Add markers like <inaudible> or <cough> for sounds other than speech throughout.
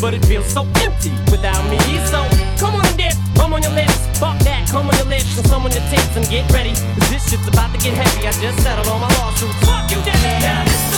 but it feels so empty without me. So come on and dip, come on your lips, fuck that, come on your lips and some on your tits and get ready. Cause this shit's about to get heavy. I just settled on my lawsuit. Fuck you, Debbie. Now this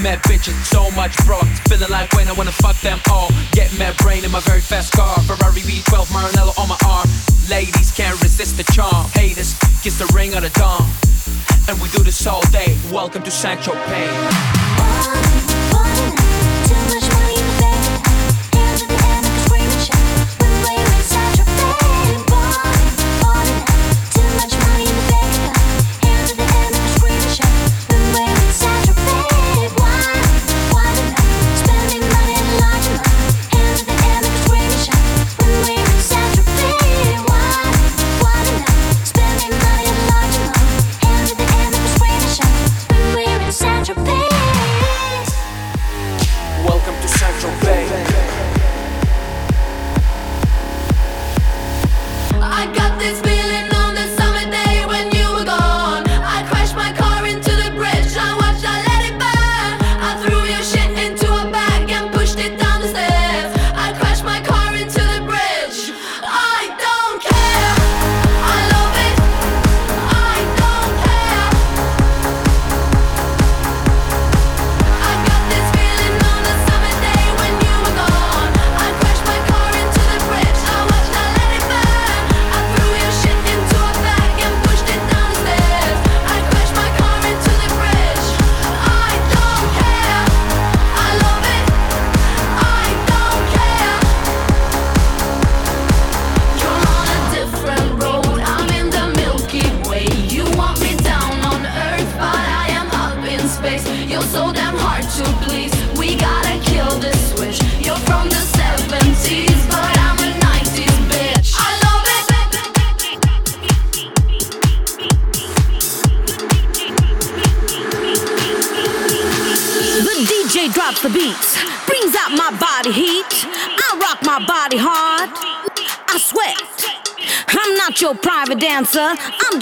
Mad bitches, so much bro. Feeling like when I wanna fuck them all. Get mad brain in my very fast car. Ferrari V12 Maranello on my arm. Ladies can't resist the charm. Haters, kiss the ring of the dawn. And we do this all day. Welcome to Sancho Pay. One, one,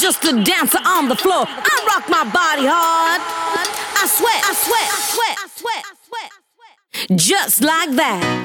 just a dancer on the floor. I rock my body hard. I sweat. I sweat. I sweat. I sweat. I sweat. I sweat. Just like that.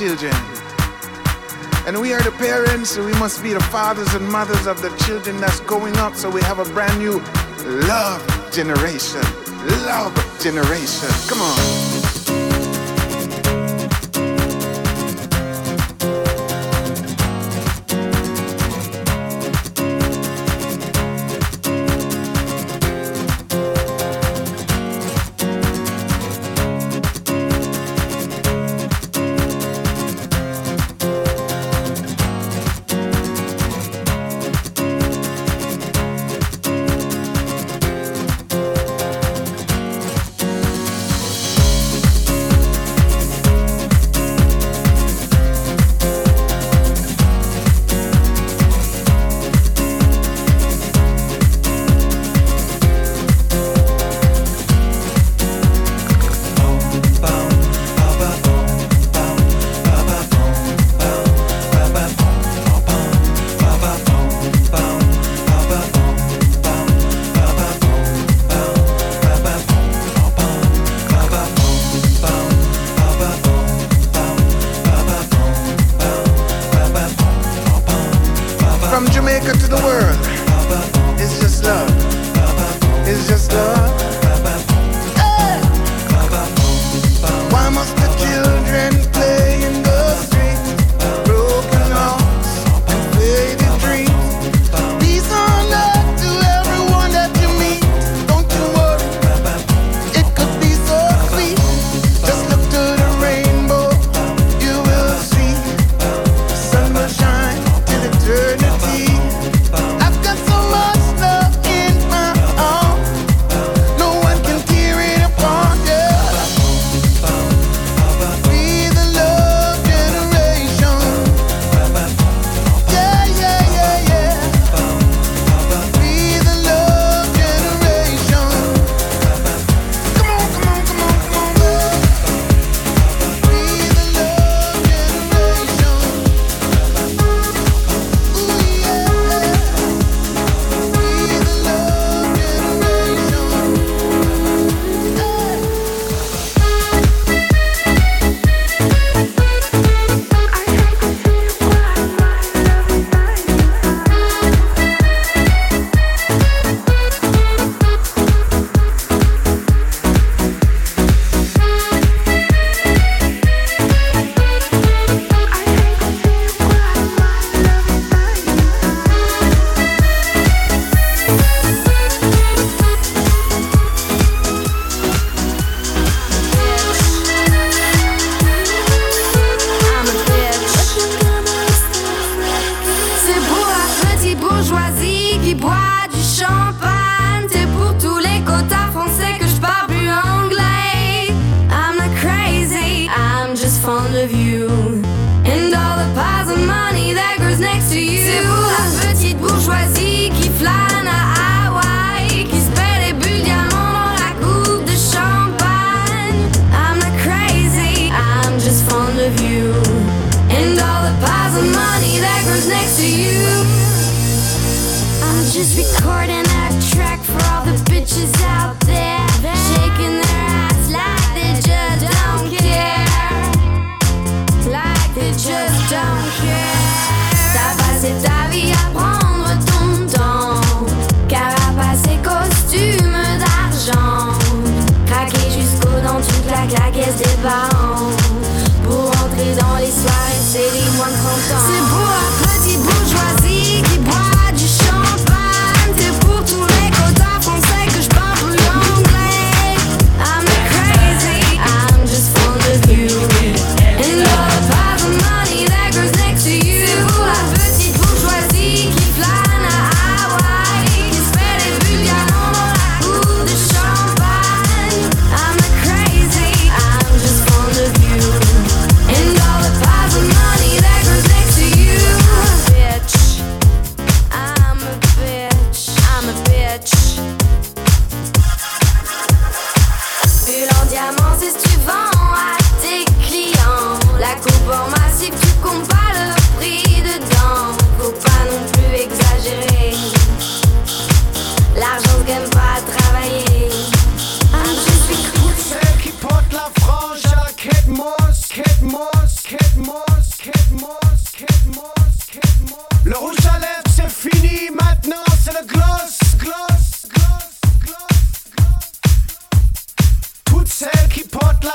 Children. And we are the parents, so we must be the fathers and mothers of the children that's going up. So we have a brand new love generation. Love generation. Come on.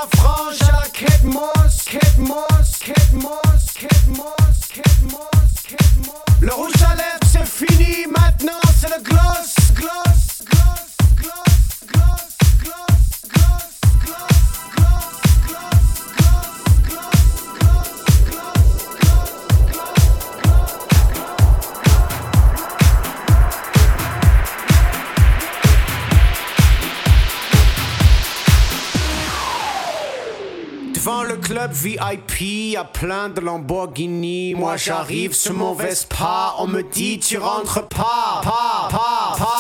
frange VIP, à plein de Lamborghini. Moi j'arrive sur mon Vespa, on me dit tu rentres pas, pas, pas, pas, pas,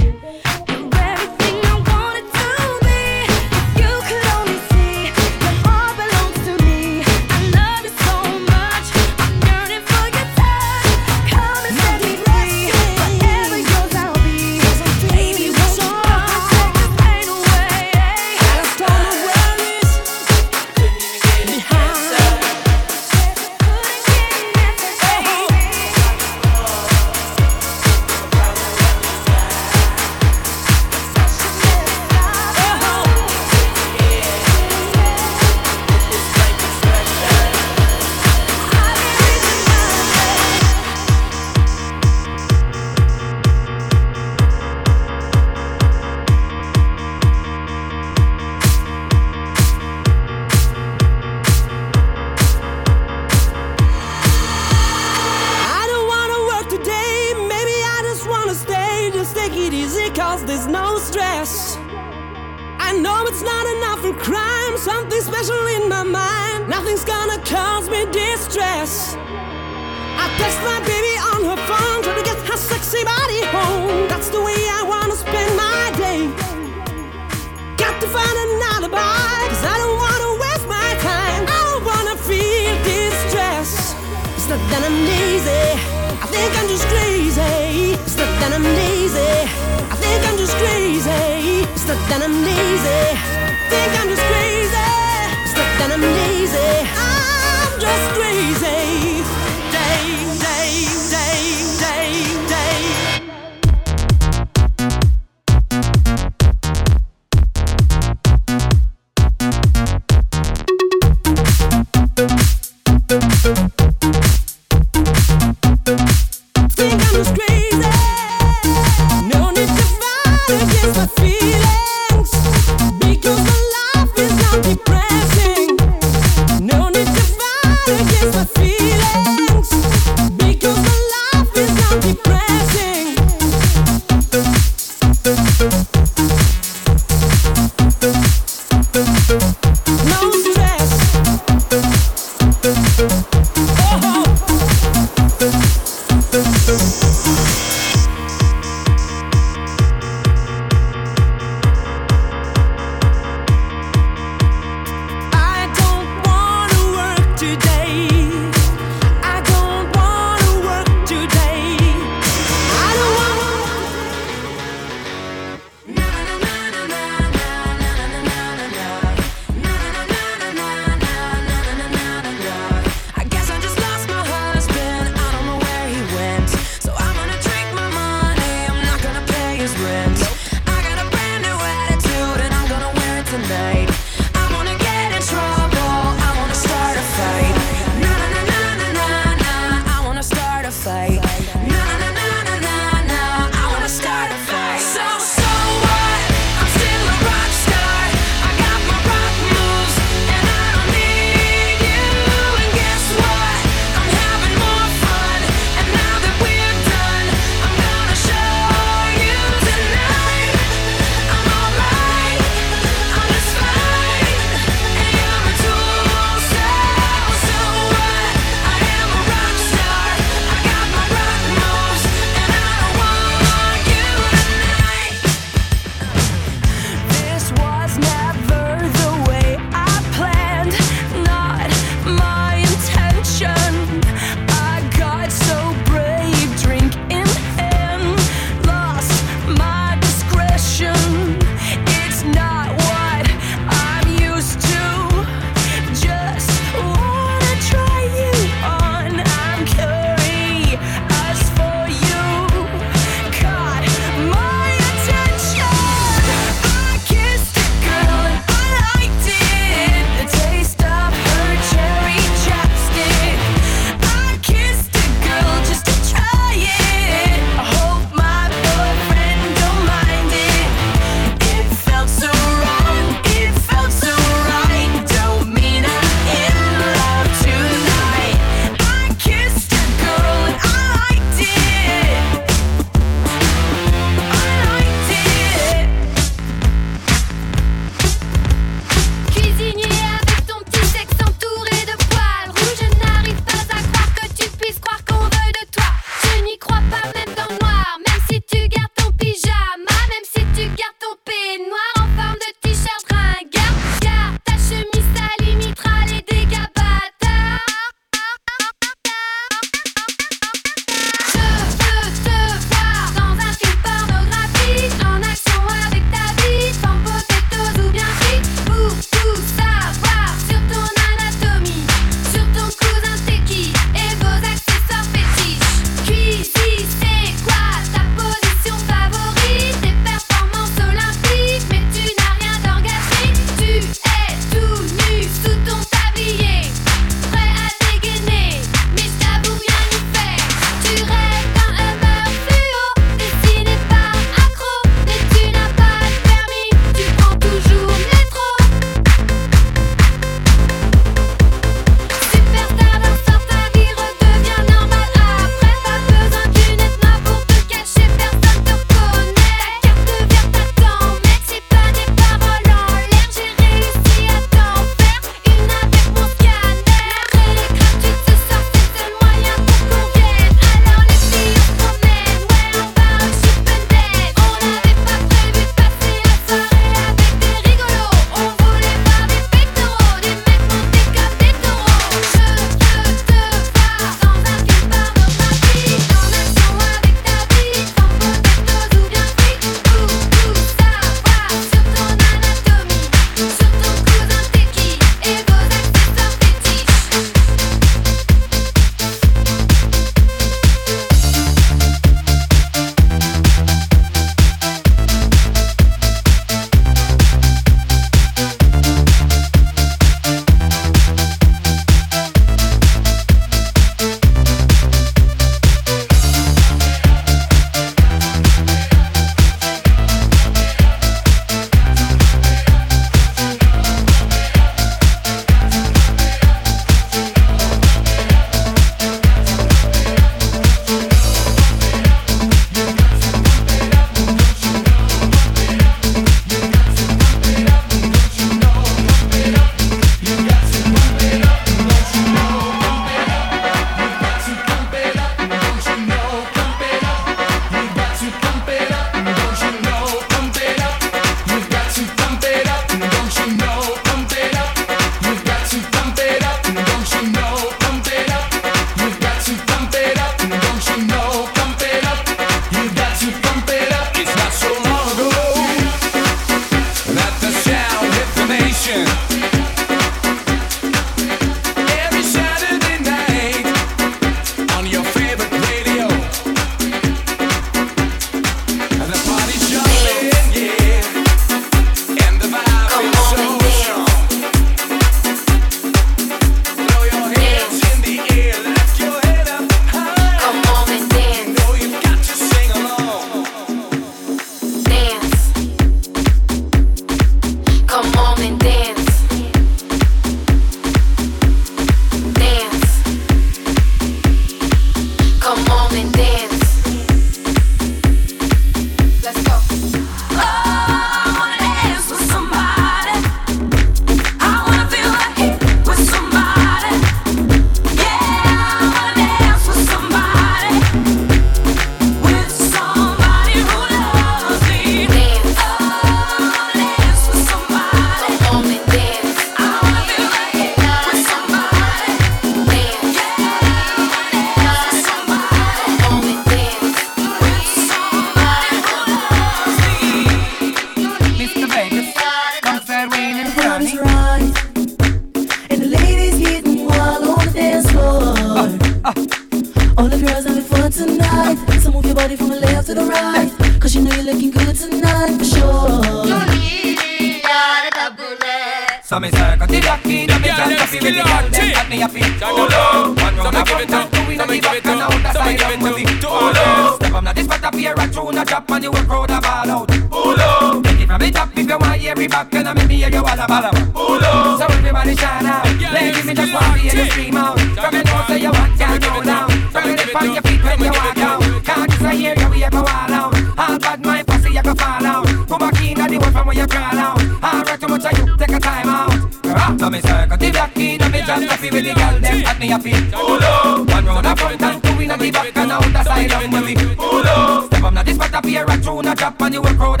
a fit Pull up. One round a front and two in a the back and out a side of me Pull up. Step up now this spot up here a tune a drop and you will crowd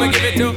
I'ma give it to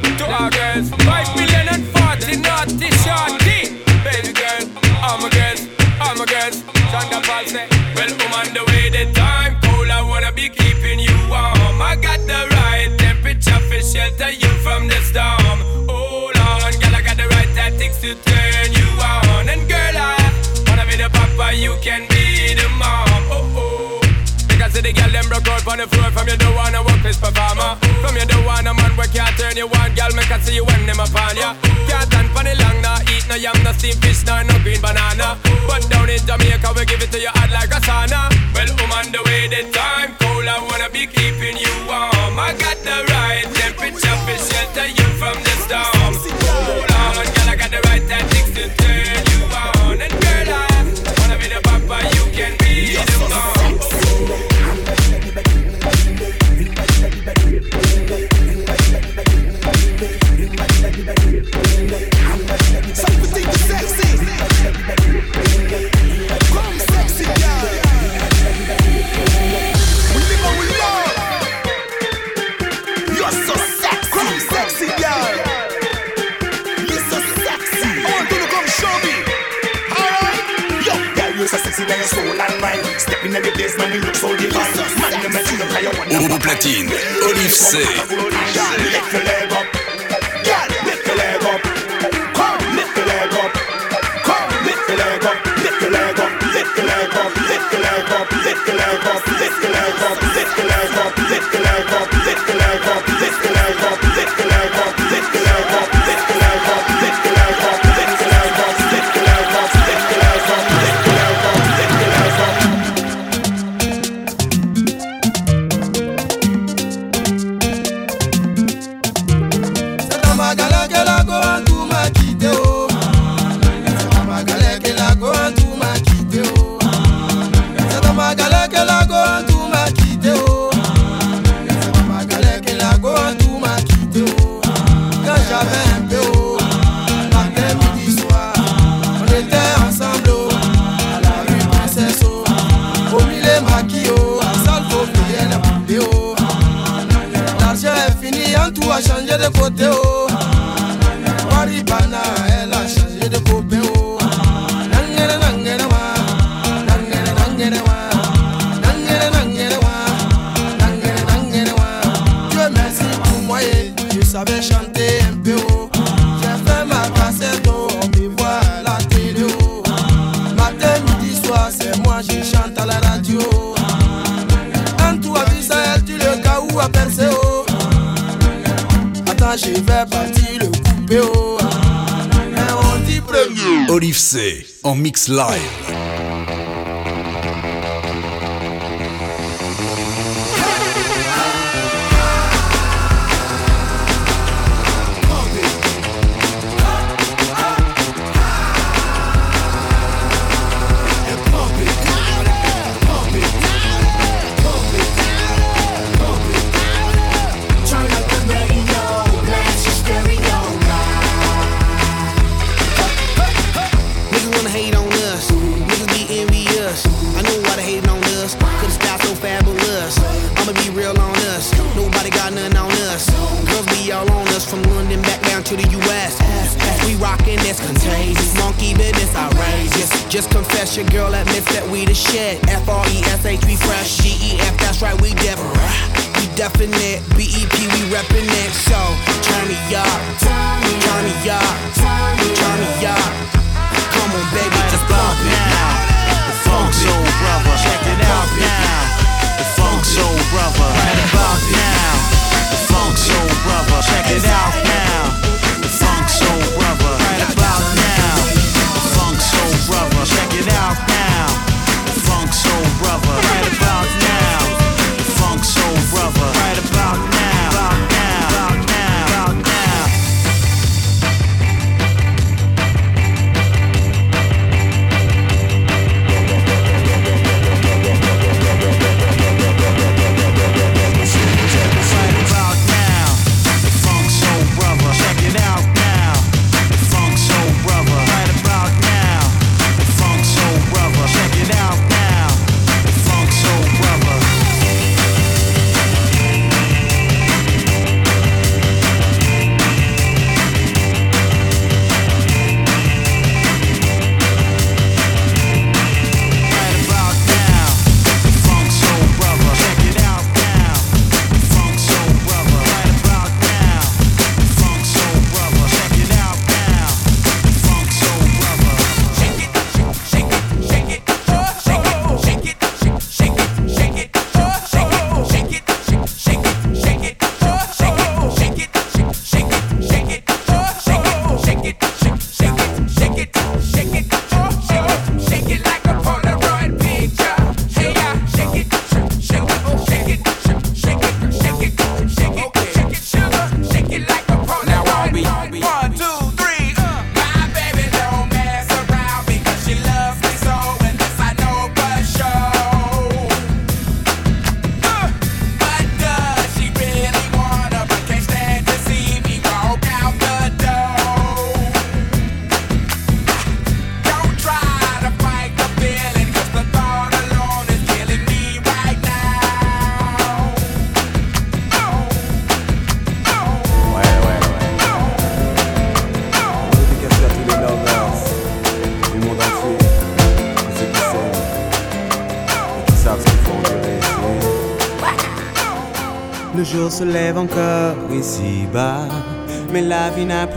Live.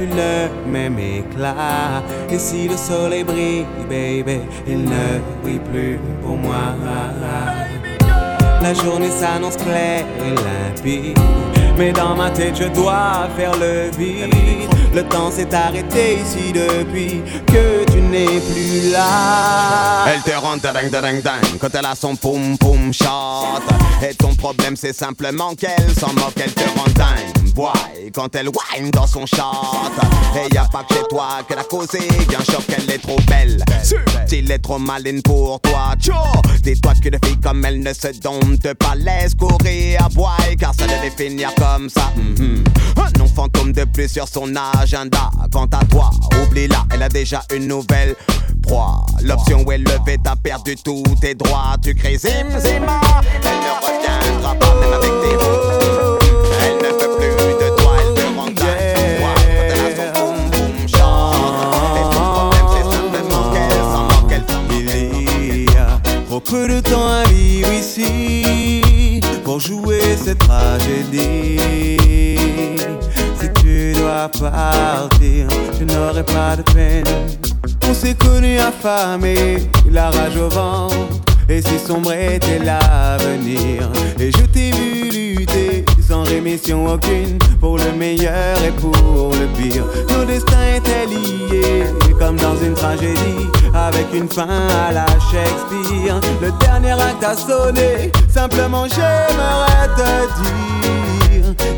Le même éclat. Et si le soleil brille, baby, il ne brille plus pour moi. La journée s'annonce claire et limpide. Mais dans ma tête, je dois faire le vide. Le temps s'est arrêté ici depuis que tu n'es plus là. Elle te rend ding ding ding quand elle a son poum poum shot. Et ton problème c'est simplement qu'elle s'en moque, elle te rend dingue. Boy, quand elle whine dans son shot. Et y a pas que chez toi qu'elle a causé un choc, elle est trop belle. S'il est trop maline pour toi, tcho. Dis-toi que les filles comme elle ne se domptent pas, laisse courir à boy, car ça devait finir comme ça. Mhm. Un nom fantôme de plus sur son agenda. Quant à toi, oublie-la, elle a déjà une nouvelle proie. L'option elle levait, t'as perdu tous tes droits. Tu crées zim zima, elle ne reviendra pas même avec tes mots. Peu de temps à vivre ici pour jouer cette tragédie. Si tu dois partir, je n'aurai pas de peine. On s'est connus affamés, la rage au ventre. Et si sombre était l'avenir, et je t'ai vu lutter sans rémission aucune pour le meilleur et pour le pire. Nos destins étaient liés comme dans une tragédie avec une fin à la Shakespeare. Le dernier acte a sonné, simplement j'aimerais te dire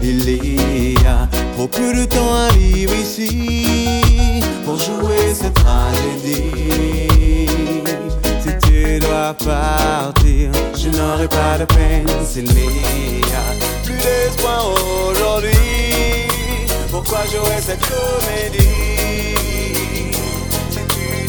il y a trop de temps à vivre ici pour jouer cette tragédie. Si tu dois partir, je n'aurai pas de peine s'il n'y a plus d'espoir aujourd'hui. Pourquoi jouer cette comédie?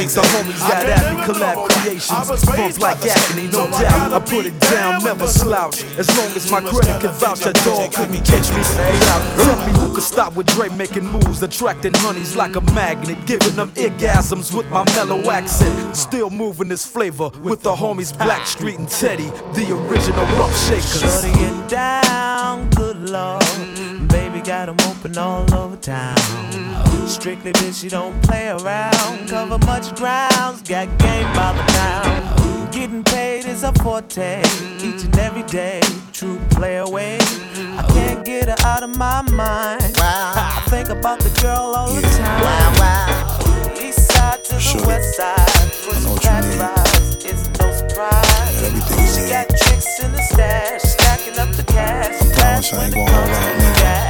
Shakes the homies at me, collab creations. Bump like agony, no doubt. I put it down, never slouch. As long as my credit can vouch, that dog couldn't catch me. Out. Tell me who could stop with Dre making moves, attracting honeys like a magnet, giving them orgasms with my mellow accent. Still moving this flavor with the homies Blackstreet and Teddy, the original rough shakers. Shutting it down, good lord. Baby got 'em open all over town. Strictly bitch, you don't play around. Cover much grounds, got game by the pound. Getting paid is a forte, each and every day. True play away. I can't get her out of my mind. I think about the girl all the time. East side to the west side, pushing fat rides. It's no surprise. She got tricks in the stash, stacking up the cash. I promise I ain't gonna hold out, nigga.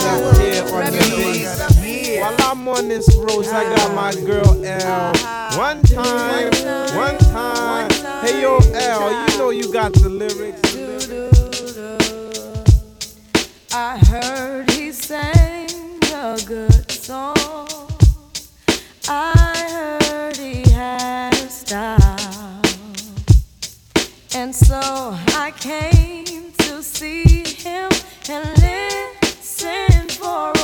I'm on this road, I got my ah. girl L. Uh-huh. One time, one time. Hey yo, L, you know you got the lyrics. I heard he sang a good song. I heard he had a style. And so I came to see him and listen for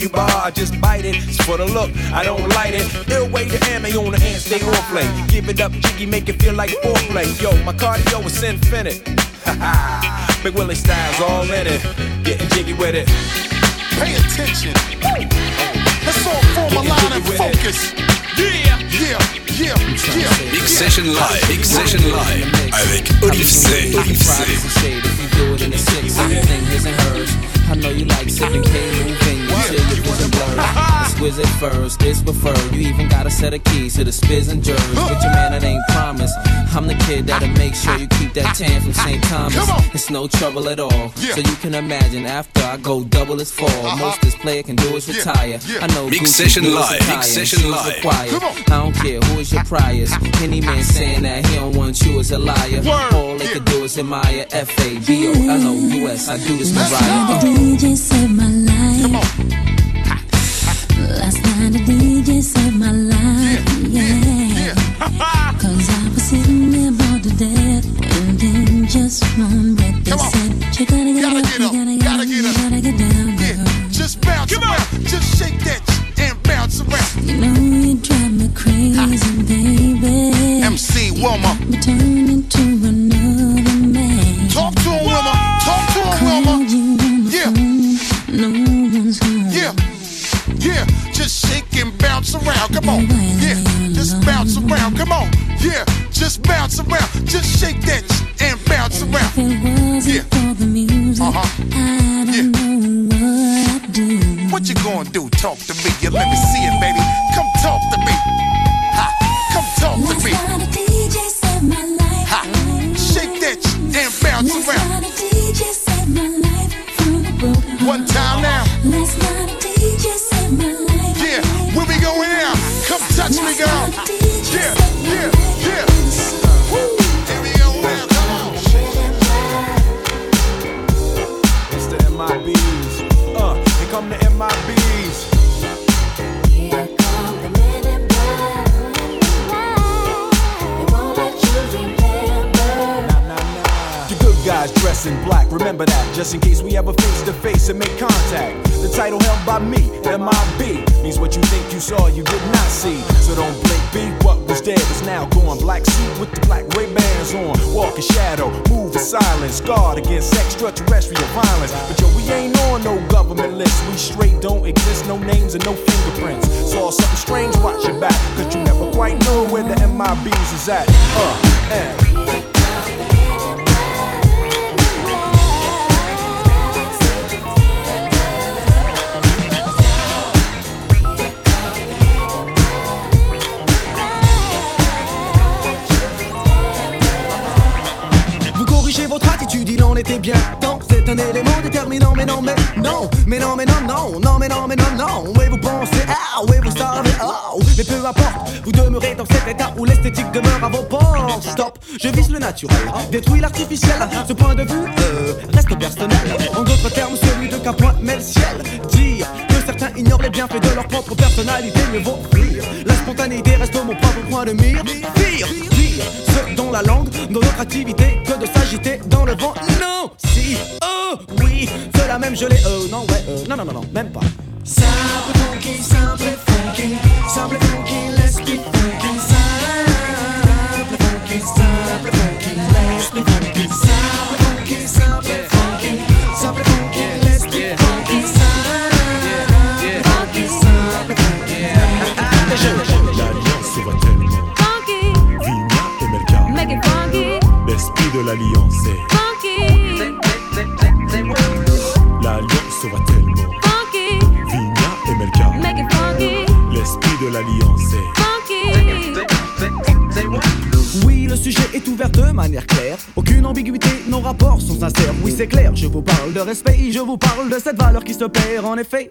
right from Cuba Cuba. I just bite it, it's for the look, I don't light it. Ill way to ammo on the hand, stay on play. Give it up, jiggy, make it feel like foreplay. Yo, my cardio is infinite. <laughs> Big Willie styles all in it. Getting jiggy with it. Pay attention. Let's all form a line and focus. Yeah, yeah, yeah, yeah. Big Session Live, Big Session Live avec Olive C. Olive C. do it in the six. Everything his and hers. I know you like sipping K moving. You say your. Exquisite first, it's preferred. You even got a set of keys to the spiz and jers. But your man, it ain't promise. I'm the kid that'll make sure you keep that tan from St. <laughs> Thomas. It's no trouble at all. So you can imagine after I go double as fall. Most this player can do is retire. I know Mix Session deals Live, attire Mix Session shoes Live. I don't care who is your priors. Any man saying that he don't want you is a liar. All they can do is admire. F A B O L O U S. I do this Last Mariah. DJ saved. Last night the DJ saved my life. Yeah. <laughs> Cause I was sitting there about to death. And in just one breath they said, You gotta get up, you gotta get up, you gotta get down, girl. Just bounce Come around, just shake that and bounce around. You know you drive me crazy, baby. MC Wilma. But turn into another man. Talk to him, Wilma. Talk to him, Wilma. Yeah. No bounce around. Come on. Yeah. Just bounce around. Come on. Yeah. Just bounce around. Just shake that and bounce around. Yeah. For the music, Uh-huh. I don't know what I'd do. What you gonna do? Talk to me. Yeah, let me see it, baby. Come talk to me. Ha. Come talk to me. night the DJ saved my life. Ha. Shake that and bounce around. night the DJ saved my life from a broken heart. One time now. Yeah. Yeah. Yeah. Here we go. Come on. It's the MIBs. Uh, here come the MIBs. The good guys dress in black, remember that, just in case we ever face to face and make contact. The title held by me, MIB, means what you think you saw, you did not see. So don't blink, be what was dead is now gone. Black suit with the black Ray bands on, walk in shadow, move in silence, guard against extraterrestrial violence. But yo, we ain't on no government list, we straight don't exist, no names and no fingerprints. Saw something strange, watch your back, cause you never quite know where the MIBs is at. Uh, and. Votre attitude, il en était bien temps. C'est un élément déterminant, mais non, mais non, mais non, mais non, non, non, mais non, mais non, non. Oui, vous pensez, ah, oui, vous savez, oh, mais peu importe, vous demeurez dans cet état où l'esthétique demeure à vos portes. Stop, je vise le naturel, détruis l'artificiel. Ce point de vue euh, reste personnel. En d'autres termes, celui de qu'un point met le ciel. Dire que certains ignorent les bienfaits de leur propre personnalité, mieux vaut fuir. La spontanéité reste mon propre point de mire. Pire, dire dont la langue, dans notre activité, que de s'agiter dans le vent. Non, si, oh, oui, cela même je l'ai, euh, non, ouais, euh, non, non, non, non, même pas. Simple funky, simple funky, simple funky, L'esprit de l'alliance est funky, L'alliance va tellement funky, Vigna et Melka make it funky, L'esprit de l'alliance est funky. Oui, le sujet est ouvert de manière claire. Aucune ambiguïté, nos rapports sont sincères. Oui, c'est clair, je vous parle de respect, je vous parle de cette valeur qui se perd en effet.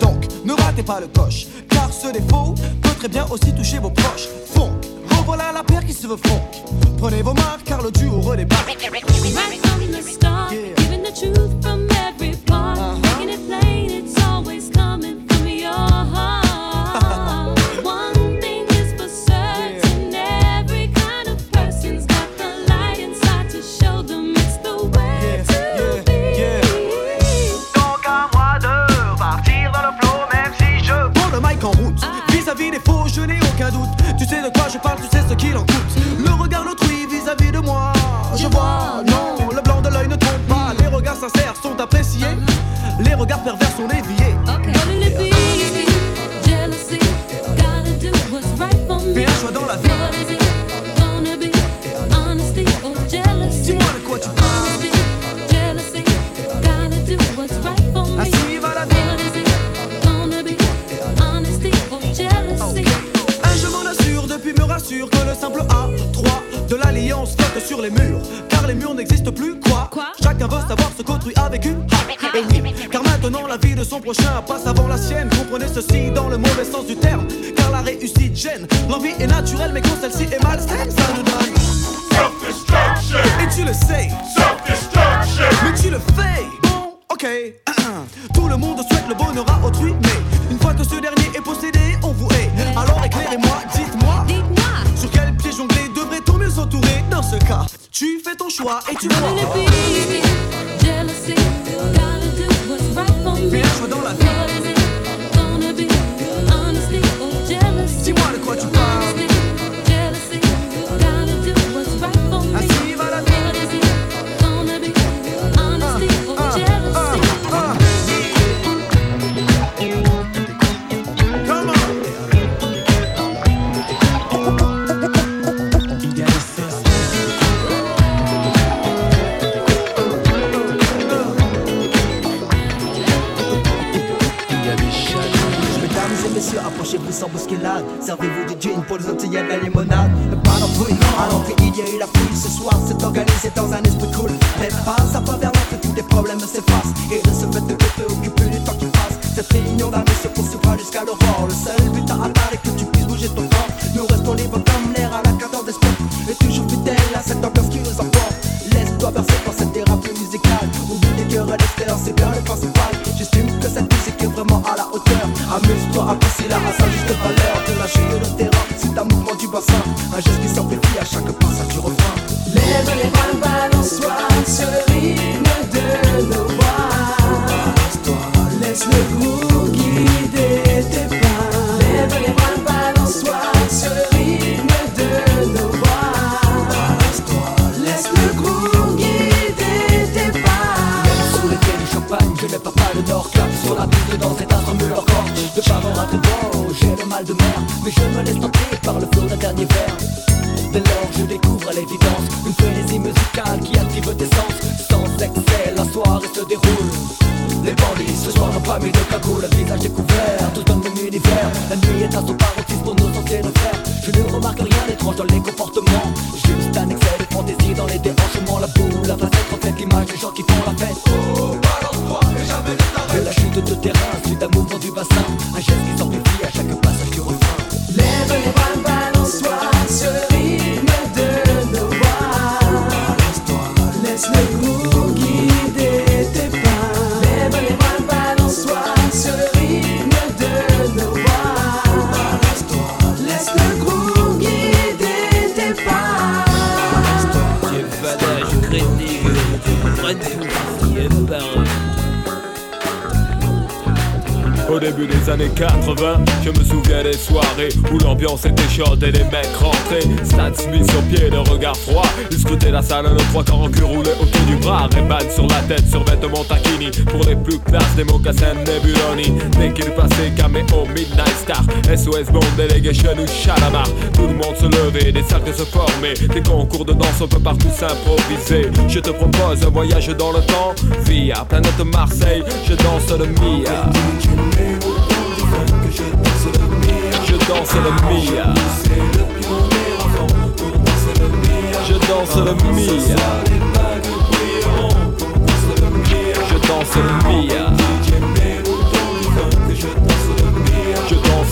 Donc ne ratez pas le coche, car ce défaut peut très bien aussi toucher vos proches. Fond, revoilà la paire qui se veut fond. Prenez vos marques car le duo redébarque. Right from what's right for me. Fais un choix dans la vie. Dis-moi de quoi tu parles. Ainsi va la vie. Un je m'en assure depuis me rassure que le simple A3 de l'alliance flotte sur les murs. Car les murs n'existent plus, quoi. Chacun veut savoir ce qu'autrui a vécu. La vie de son prochain passe avant la sienne. Comprenez ceci dans le mauvais sens du terme. Car la réussite gêne. L'envie est naturelle, mais quand celle-ci est malsaine, ça nous donne. Et tu le sais. Mais tu le fais. Bon, ok. <clears throat> Tout le monde souhaite le bonheur à autrui, mais une fois que ce dernier est possédé, on vous hait. Alors éclairez-moi, dites-moi. Sur quel pied jongler devrait-on mieux s'entourer? Dans ce cas, tu fais ton choix et tu vois. Servez-vous du gin pour les et les mecs rentraient. Stan Smith sur pied, le regard froid. Scrutaient la salle, le trois quarts en cul roulé autour du bras. Ray-Ban sur la tête, sur vêtements taquini. Pour les plus classes, des mocassins Nebuloni. Dès qu'il passait, caméo, Midnight Star. SOS Bond, Delegation ou Chalamar. Tout le monde se levait, des cercles se formaient. Des concours de danse, on peut partout s'improviser. Je te propose un voyage dans le temps. Via planète Marseille, je danse le Mia. Je danse le Mia. Je danse le Mia. Je danse le Mia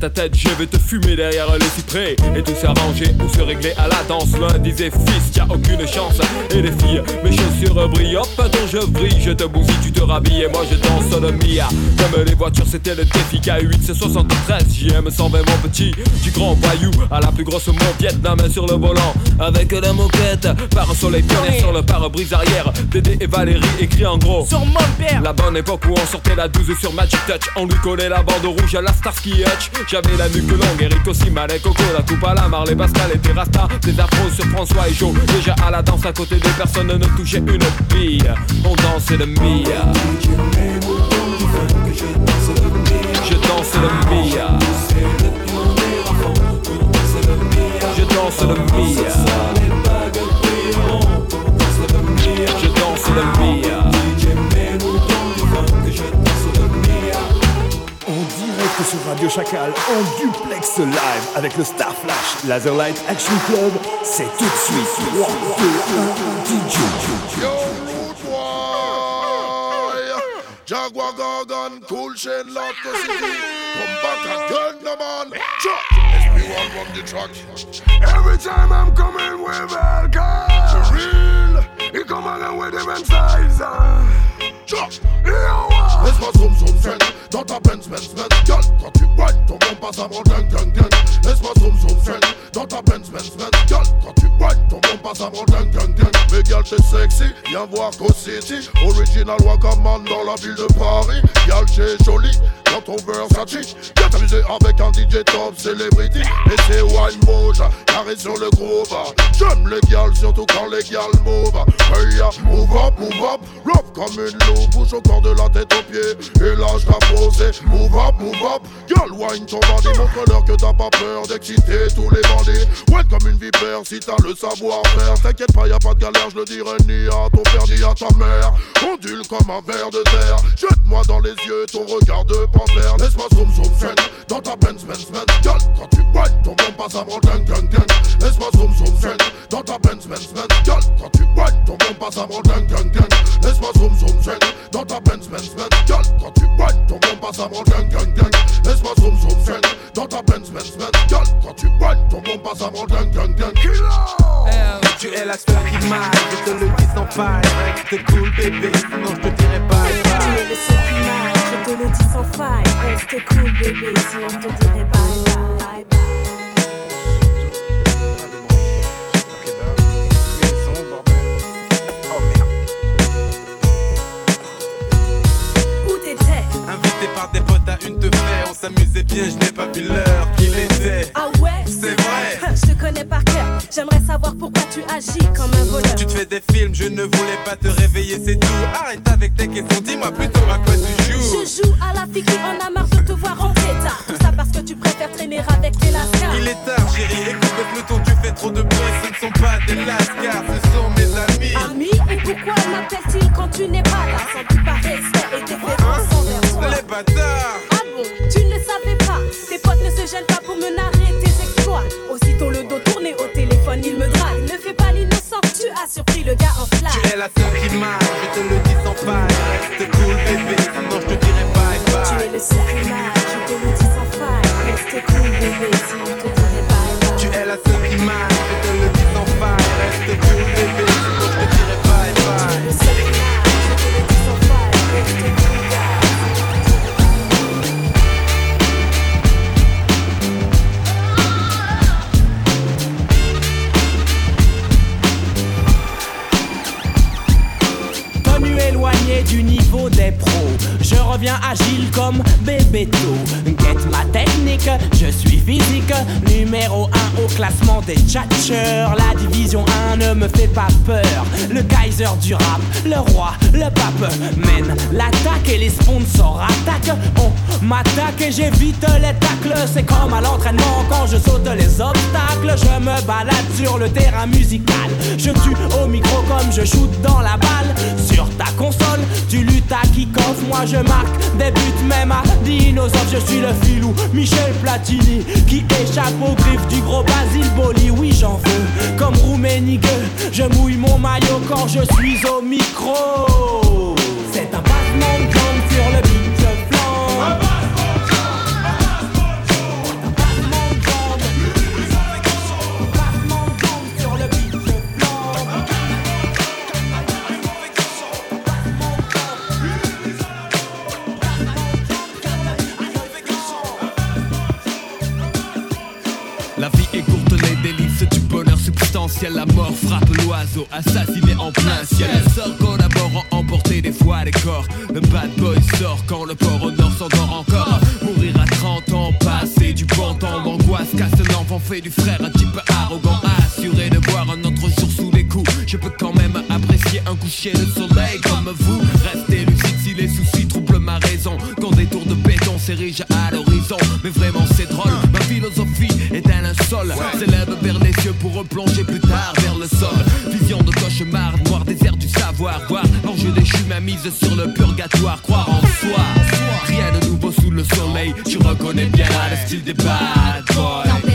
Tête à tête, je vais te fumer derrière le cyprès. Et tout s'arranger ou se régler à la danse. L'un disait fils, t'as aucune chance. Et les filles, mes chaussures brillent. Hop, attends, je brille, je te bousille, te rhabilles. Et moi je danse le Mia. Comme les voitures, c'était le défi K8, c'est 73. JM 120, mon petit. Du grand voyou à la plus grosse la main sur le volant. Avec la moquette, par soleil pionnier sur le pare-brise arrière. Dédé et Valérie écrit en gros. Sur mon père. La bonne époque où on sortait la 12 sur Magic Touch. On lui collait la bande rouge à la Starsky Hutch. J'avais la nuque longue, Eric aussi, Malek, Coco, la coupe à la Marley, Pascal et Terrasta. Des afros sur François et Joe. Déjà à la danse à côté des personnes ne touchait une bille. On dansait le Mia. Mia. En direct sur Radio Chacal, en duplex live avec le Star Flash Laser Light Action Club, c'est tout de suite 3, 2, 1, DJ. Jaguar Gargan, Cool Shane, Lord Cosity. Come back again, no man. Chop. SP1 from the track. Every time I'm coming with alcohol. Real. He come along with different styles. Chop. Let's go zoom zoom friend. Dans ta Benz Benz Benz Girl, quand tu whines Ton bon passe avant gang gang gang Laisse-moi zoom zoom zen Dans ta Benz Benz Benz quand tu whines Ton bon passe avant gang gang gang Mais girl t'es sexy. Viens voir Co City. Original Wakaman dans la ville de Paris. Girl t'es jolie Dans ton Versace Viens t'amuser avec un DJ top celebrity. Et c'est wine bouge Carré sur le groove J'aime les gals surtout quand les gals move Hey move up, move up. Love comme une loupe Bouge au corps de la tête aux pieds. Et je t'ai Move up, move up. Girl wine ton bandit. Montre-leur que t'as pas peur d'exciter tous les bandits. Ouais comme une vipère si t'as le savoir-faire. T'inquiète pas y'a pas de galère Je le dirai ni à ton père ni à ta mère. Ondule comme un ver de terre. Jette-moi dans les yeux ton regard de panthère. Laisse-moi zoom zoom zen Dans ta Benz Benz Benz. Girl quand tu whines Ton bon passe avant gang gang gang Laisse-moi zoom zoom zen Dans ta Benz Benz Benz. Girl quand tu whines Ton bon passe avant gang gang gang Laisse-moi zoom zoom zen Dans ta Benz Benz Benz. Girl quand tu Ton bon passe avant gang gang gang. Laisse-moi zoom zoom zen Dans ta Benz Benz Benz Girl quand tu whines Ton bon passe avant gang gang gang. Tu es la seule qui m'aille, je te le dis sans faille. Reste cool bébé, sinon je te dirai bye Tu es le seul qui m'aille, je te le dis sans faille. Reste cool, bébé, sinon je te dirai bye à une te fait, on s'amusait bien, je n'ai pas vu l'heure qu'il était. Ah ouais? C'est vrai. Je te connais par cœur. J'aimerais savoir pourquoi tu agis comme un voleur. Tu te fais des films, je ne voulais pas te réveiller, c'est tout. Arrête avec tes questions, dis-moi plutôt à quoi tu joues. Je joue à la fille qui en a marre de te voir rentrer tard. Tout ça parce que tu préfères traîner avec tes lascars. Il est tard, chérie, écoute le peloton, tu fais trop de bruit, ce ne sont pas des lascars, ce sont mes amis. Amis, et pourquoi m'appelle-t-il quand tu n'es pas là? Sans doute par respect et déférence envers toi. Les bâtards Ah bon, tu ne le savais pas. Tes potes ne se gênent pas pour me narrer tes exploits. Aussitôt le dos tourné au téléphone, il me drague. Ne fais pas l'innocent, tu as surpris le gars en flash. Tu es la seule qui m'aille, je te le dis sans faille. Reste cool bébé, sinon je te dirai bye Tu bye. es le seul qui m'aille, agile comme Bébéto. Get ma technique, je suis physique. Numéro 1 au classement des tchatcheurs. La division 1 ne me fait pas peur. Le Kaiser du rap, le roi, le pape mène l'attaque et les sponsors attaquent. On m'attaque et j'évite les tacles. C'est comme à l'entraînement quand je saute les obstacles. Je me balade sur le terrain musical. Je tue au micro comme je shoot dans la balle. Sur ta console, tu luttes à kick-off? Moi je marque des buts même à dinosaure. Je suis le filou Michel Platini qui échappe aux griffes du gros Basile Boli. Oui, j'en veux comme Rouménigue. Je mouille mon maillot quand je suis au micro. C'est un de jambe sur le substantiel. La mort frappe l'oiseau, assassiné en plein ciel. Les sorts collaborant, emporter des fois les corps. Le bad boy sort quand le port au nord s'endort encore. Mourir à 30 ans, passer du bon temps d'angoisse. Casse l'enfant, fait du frère un type arrogant. Assuré de voir un autre jour sous les coups. Je peux quand même apprécier un coucher de soleil comme vous. Restez lucide si les soucis troublent ma raison. Quand des tours de béton s'érigent à l'horizon. Mais vraiment, linceul. S'élève vers les cieux pour replonger plus tard vers le sol. Vision de cauchemar, noir désert du savoir. Voir l'enjeu déchu, ma mise sur le purgatoire. Croire en soi. Rien de nouveau sous le soleil. Tu reconnais bien le style des bad boys.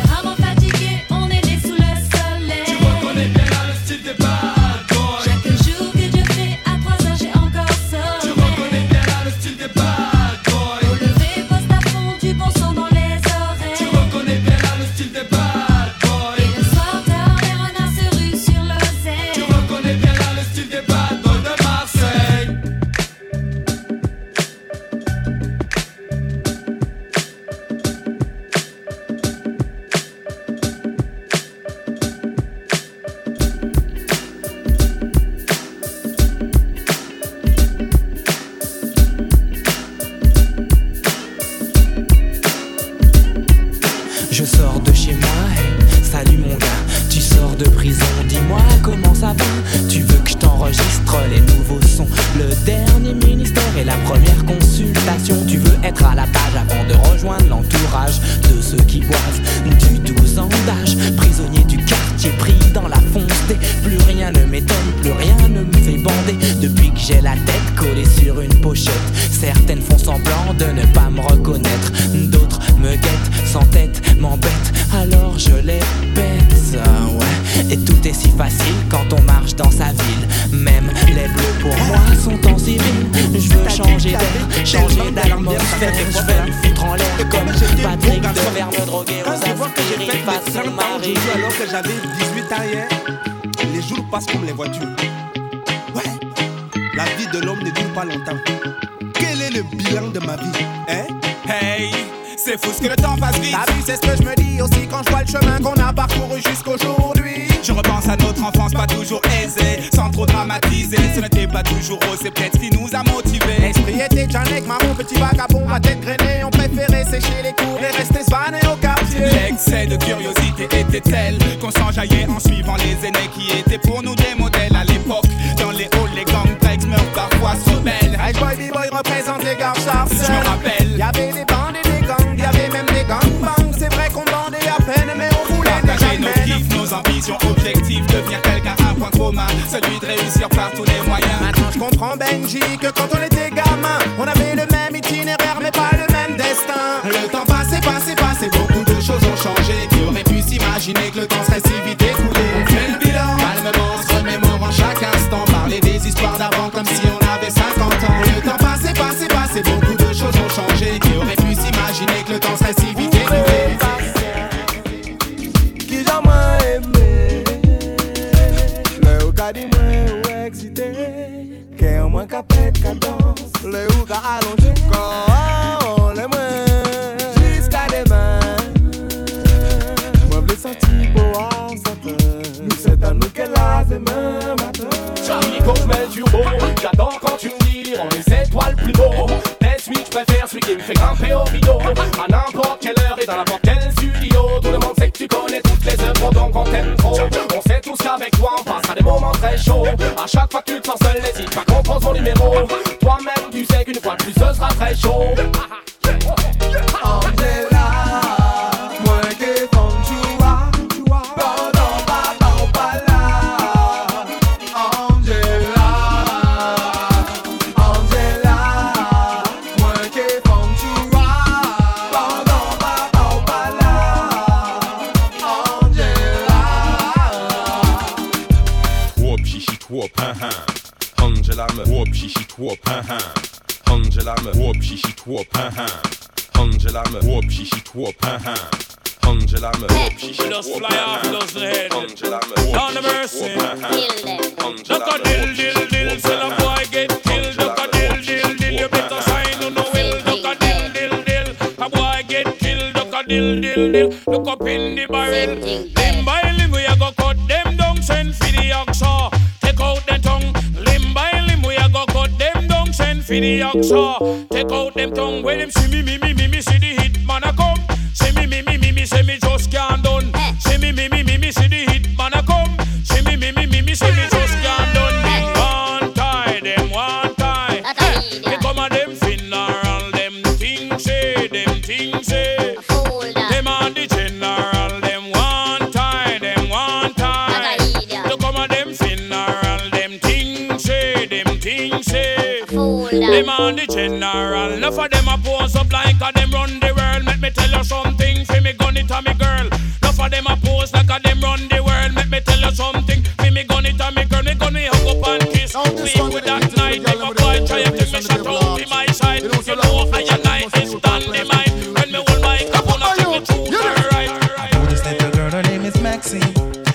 Passent comme les voitures. Ouais, la vie de l'homme ne dure pas longtemps. Quel est le bilan de ma vie Hein? Hey, c'est fou ce que le temps passe vite. T'as vu, c'est ce que je me dis aussi quand je vois le chemin qu'on a parcouru jusqu'aujourd'hui. Je repense à notre enfance pas toujours aisée, sans trop dramatiser. Ce n'était pas toujours rose, c'est peut-être ce qui nous a motivés. L'esprit était Janek, maman, petit vagabond, ma tête grainée. On préférait sécher les cours et rester svané au quartier. L'excès de curiosité était tel qu'on s'enjaillait en suivant les aînés qui étaient pour nous des modèles à l'époque. Dans les halls, les gangs meurent parfois se rebellent. Hey boy, B-boy représente les gars Je me rappelle. Y'avait des ambitions, objectifs, devenir quelqu'un, un point commun, celui de réussir par tous les moyens. Maintenant je comprends Benji que quand on était gamin, on avait le même itinéraire mais pas le même destin. Le temps passé, passé, passé, beaucoup de choses ont changé. Qui aurait pu s'imaginer que le À chaque fois que tu te sens seul, n'hésite pas qu'on prend son numéro. Toi-même, tu sais qu'une fois de plus, ce sera très chaud. <laughs> whoop, shishi, whoop, huh, huh. Angela me shishi, Just fly off those head. Angela me Down the mercy. whoop, huh, huh. Angela Look a dill, dill, dill, till a boy get killed. Look a dill, dill, dill, you better sign on the will. Look a dill, dill, dill, a boy get killed. Look a dill, dill, dill, look up in the barrel. Limb by limb we a go cut them down, send for the oxa. Take out the tongue. Limb by limb we a go cut them down, send for the oxa. Take out them tongue. When them see me, me, me, me,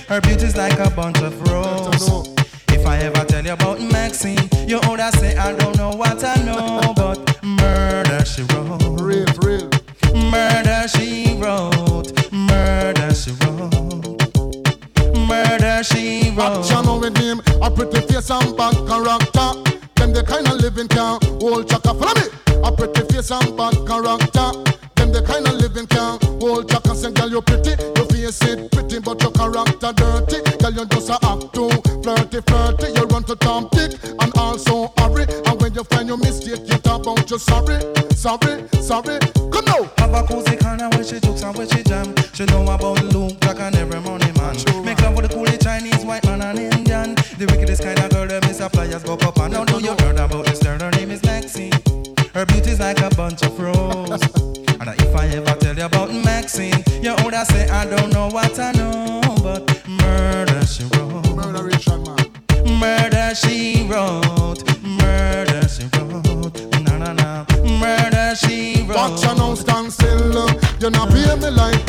Her beauty's like a bunch of roses. If I ever tell you about Maxine, you older say I don't know what I know, but murder she wrote. Real, real. Murder she wrote. Murder she wrote. Murder she wrote. Action with him, a pretty face and bad character. Them the kind of living can hold chaka. Follow me. A pretty face and bad character. Them the kind of living can hold chaka. Say, girl, you pretty, your face it but dirty. Girl, you just a act too flirty, flirty. You run to Tom Dick and also hurry. And when you find your mistake, you talk about you sorry, sorry, sorry. Come now. Have a cozy corner where she jokes and where she jam. She know about Luke, Jack and every money man. Make love with the coolie Chinese, white man and Indian. The wickedest kind of girl, them is a flyers go up and down. Know you heard about this girl, her name is Maxine. Her beauty's like a bunch of roses. <laughs> and if I ever tell you about Maxine, you older say I don't know You not pay me like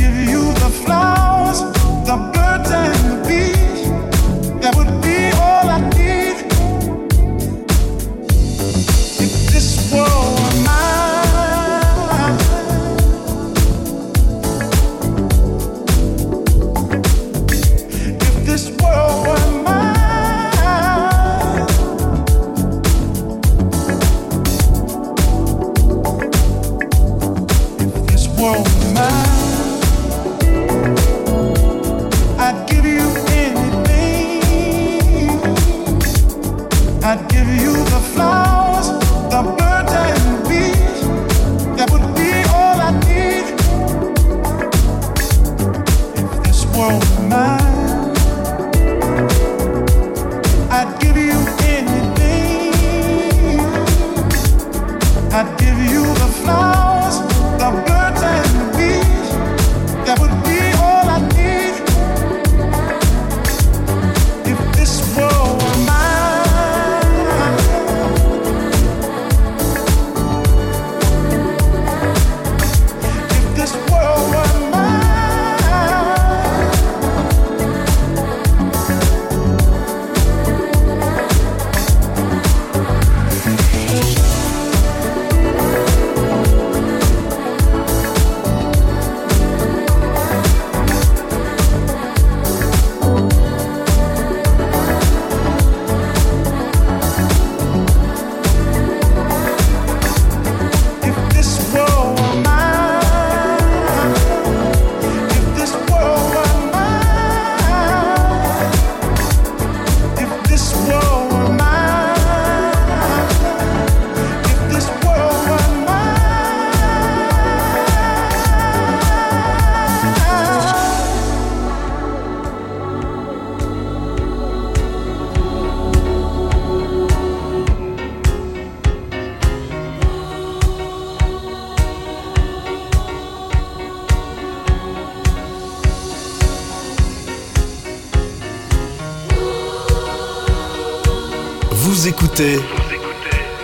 give you the flowers,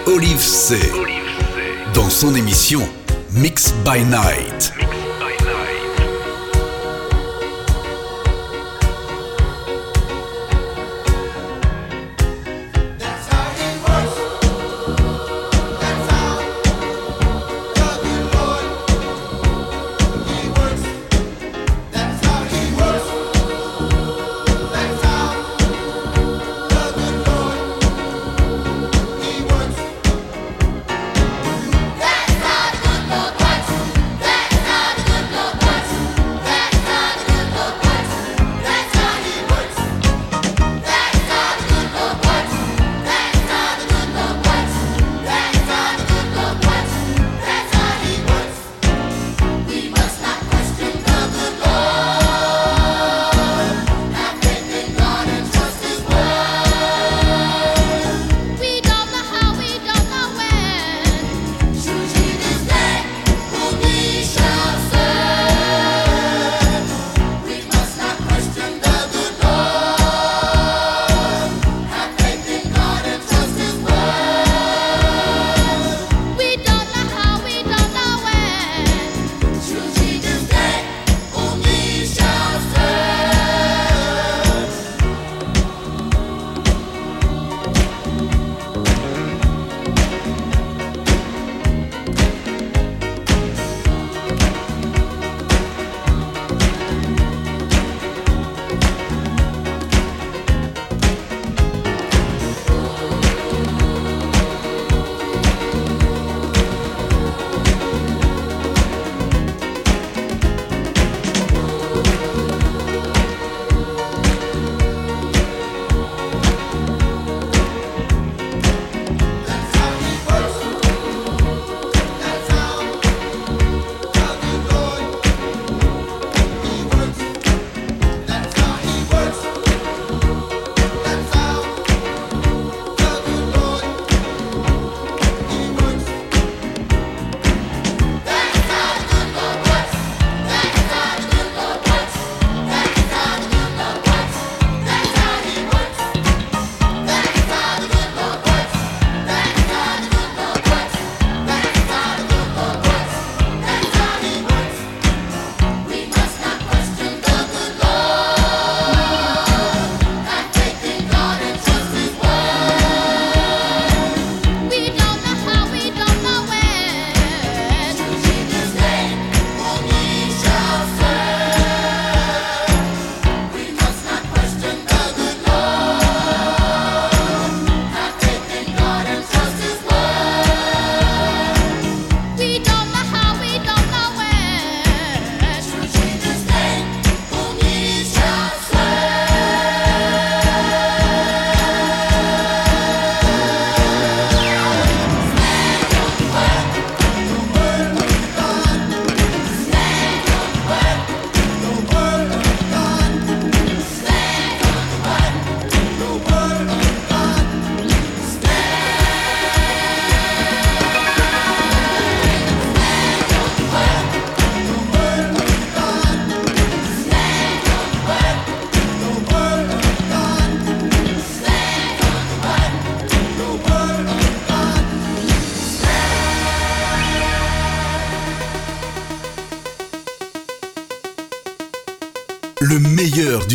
Olive C. Dans son émission Mix by Night.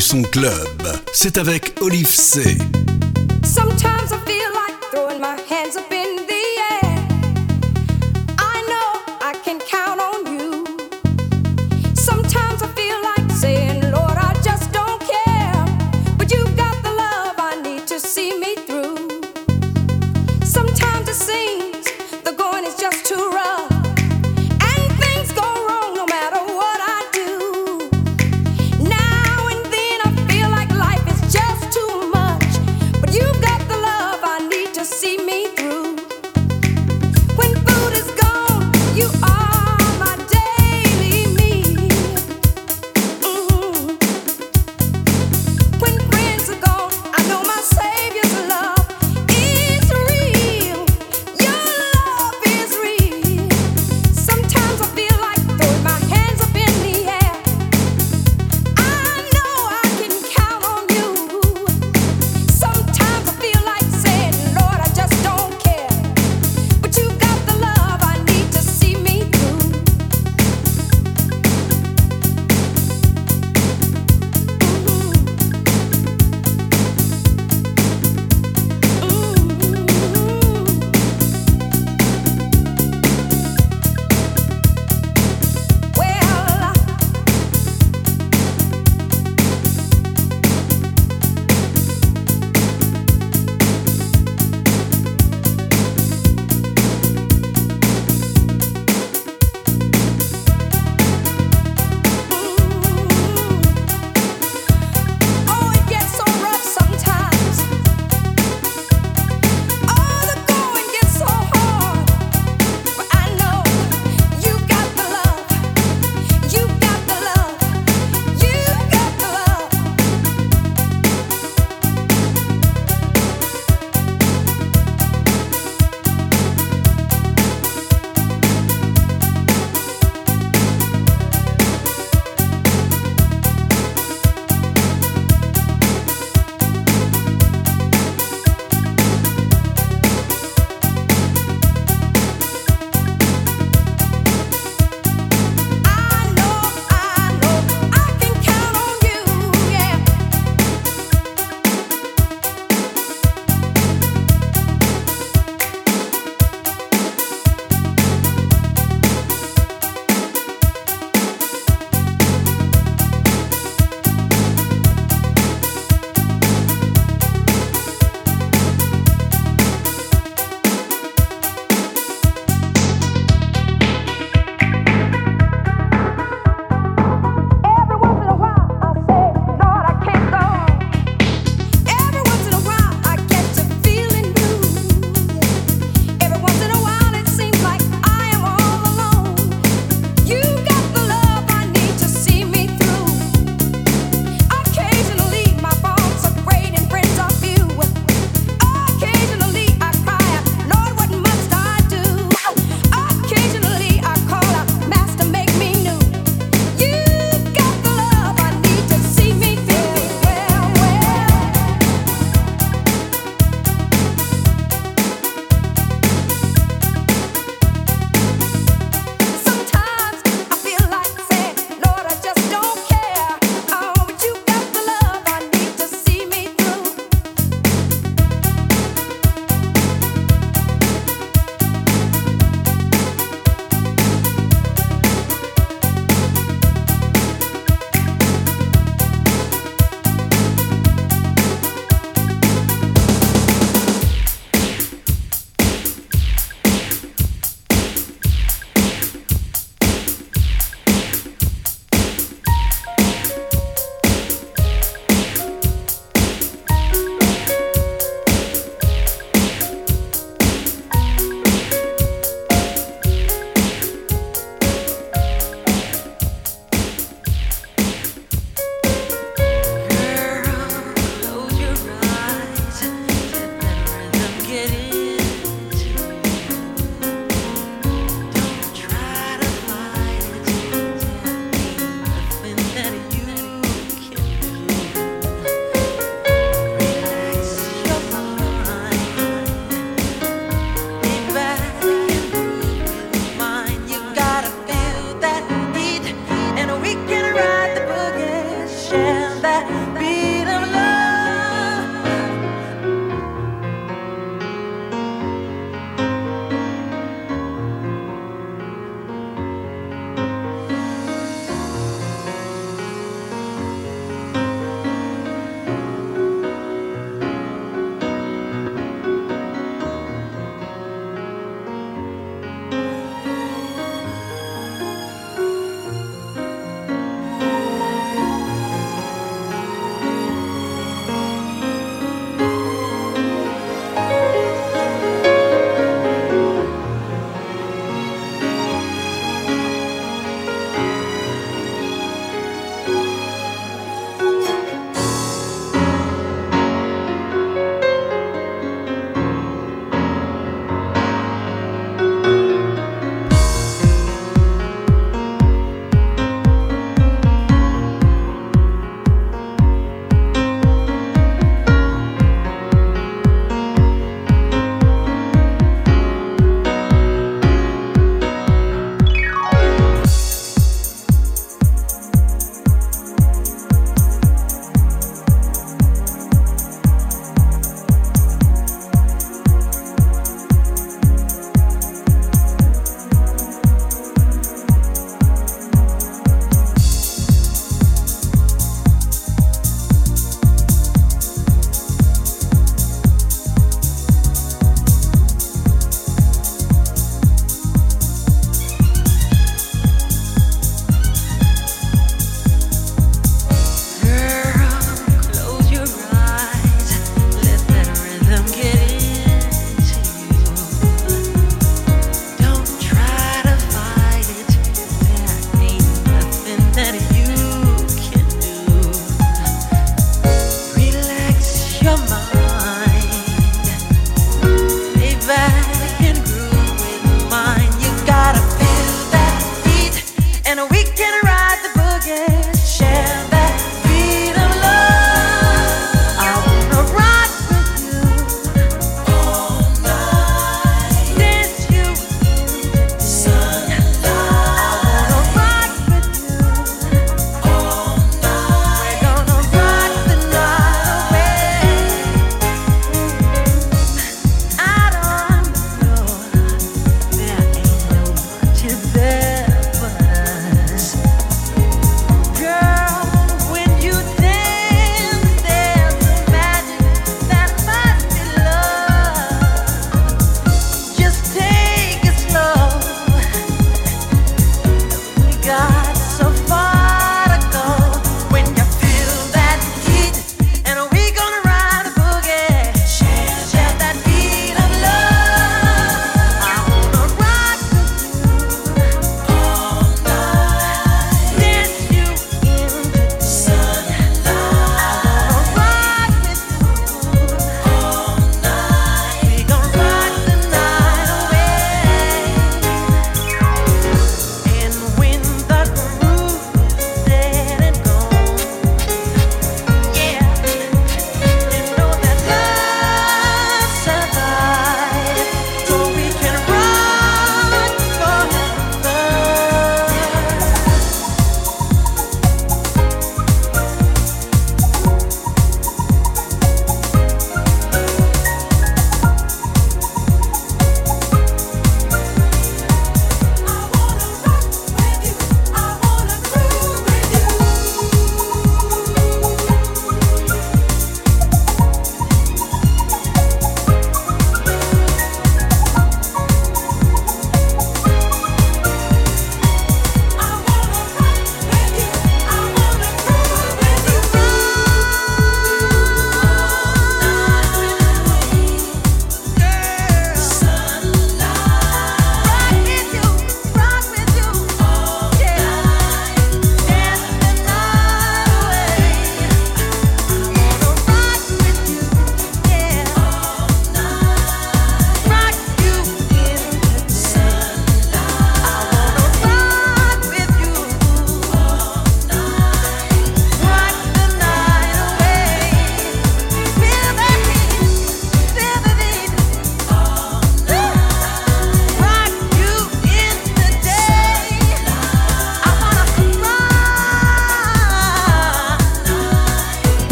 Son club, c'est avec Olive C.